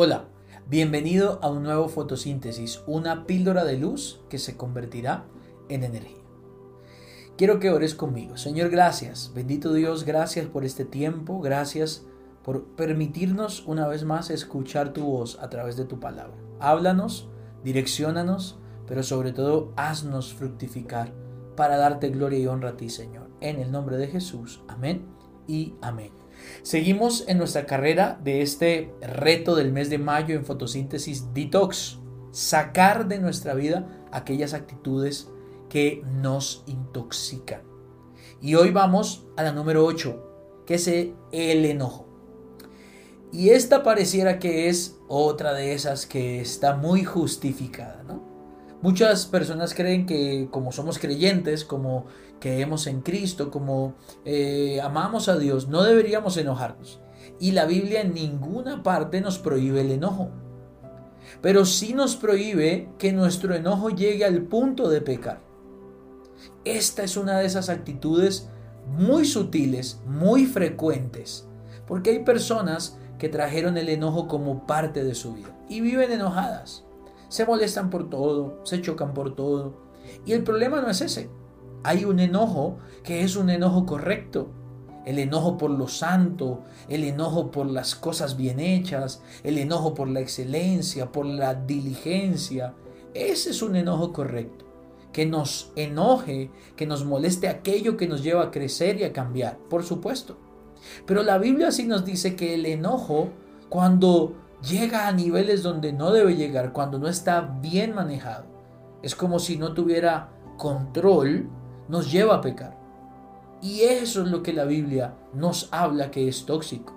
Hola, bienvenido a un nuevo fotosíntesis, una píldora de luz que se convertirá en energía. Quiero que ores conmigo. Señor, gracias. Bendito Dios, gracias por este tiempo. Gracias por permitirnos una vez más escuchar tu voz a través de tu palabra. Háblanos, direcciónanos, pero sobre todo haznos fructificar para darte gloria y honra a ti, Señor. En el nombre de Jesús. Amén y amén. Seguimos en nuestra carrera de este reto del mes de mayo en fotosíntesis detox, sacar de nuestra vida aquellas actitudes que nos intoxican. Y hoy vamos a la número 8, que es el enojo. Y esta pareciera que es otra de esas que está muy justificada, ¿no? Muchas personas creen que como somos creyentes, como creemos en Cristo, como eh, amamos a Dios, no deberíamos enojarnos. Y la Biblia en ninguna parte nos prohíbe el enojo. Pero sí nos prohíbe que nuestro enojo llegue al punto de pecar. Esta es una de esas actitudes muy sutiles, muy frecuentes, porque hay personas que trajeron el enojo como parte de su vida y viven enojadas se molestan por todo, se chocan por todo. Y el problema no es ese. Hay un enojo que es un enojo correcto. El enojo por lo santo, el enojo por las cosas bien hechas, el enojo por la excelencia, por la diligencia. Ese es un enojo correcto. Que nos enoje, que nos moleste aquello que nos lleva a crecer y a cambiar, por supuesto. Pero la Biblia sí nos dice que el enojo, cuando llega a niveles donde no debe llegar cuando no está bien manejado. Es como si no tuviera control, nos lleva a pecar. Y eso es lo que la Biblia nos habla que es tóxico.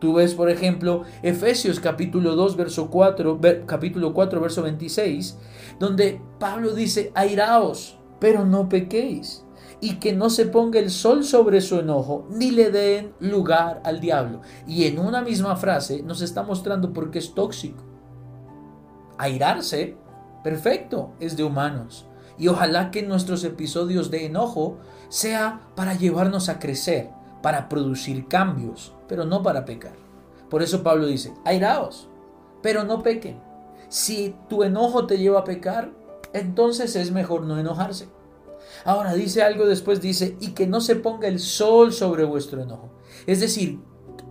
Tú ves, por ejemplo, Efesios capítulo 2, verso 4, capítulo 4, verso 26, donde Pablo dice, airaos, pero no pequéis y que no se ponga el sol sobre su enojo, ni le den lugar al diablo. Y en una misma frase nos está mostrando por qué es tóxico. Airarse, perfecto, es de humanos. Y ojalá que nuestros episodios de enojo sea para llevarnos a crecer, para producir cambios, pero no para pecar. Por eso Pablo dice, airaos, pero no pequen. Si tu enojo te lleva a pecar, entonces es mejor no enojarse. Ahora dice algo después, dice, y que no se ponga el sol sobre vuestro enojo. Es decir,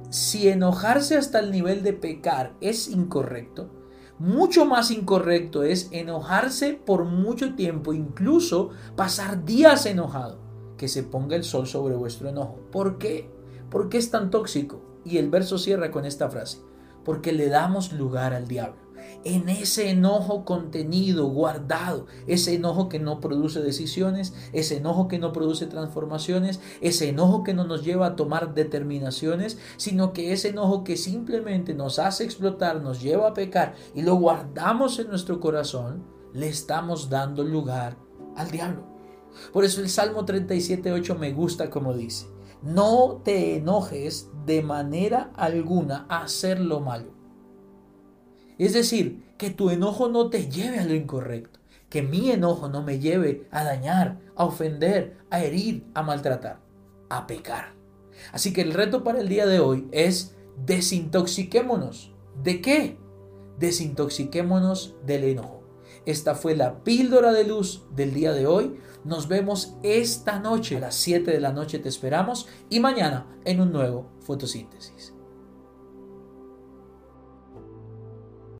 si enojarse hasta el nivel de pecar es incorrecto, mucho más incorrecto es enojarse por mucho tiempo, incluso pasar días enojado, que se ponga el sol sobre vuestro enojo. ¿Por qué? ¿Por qué es tan tóxico? Y el verso cierra con esta frase, porque le damos lugar al diablo en ese enojo contenido, guardado, ese enojo que no produce decisiones, ese enojo que no produce transformaciones, ese enojo que no nos lleva a tomar determinaciones, sino que ese enojo que simplemente nos hace explotar, nos lleva a pecar y lo guardamos en nuestro corazón, le estamos dando lugar al diablo. Por eso el Salmo 37.8 me gusta como dice, no te enojes de manera alguna a hacer lo malo es decir, que tu enojo no te lleve a lo incorrecto, que mi enojo no me lleve a dañar, a ofender, a herir, a maltratar, a pecar. Así que el reto para el día de hoy es desintoxiquémonos. ¿De qué? Desintoxiquémonos del enojo. Esta fue la píldora de luz del día de hoy. Nos vemos esta noche a las 7 de la noche te esperamos y mañana en un nuevo fotosíntesis.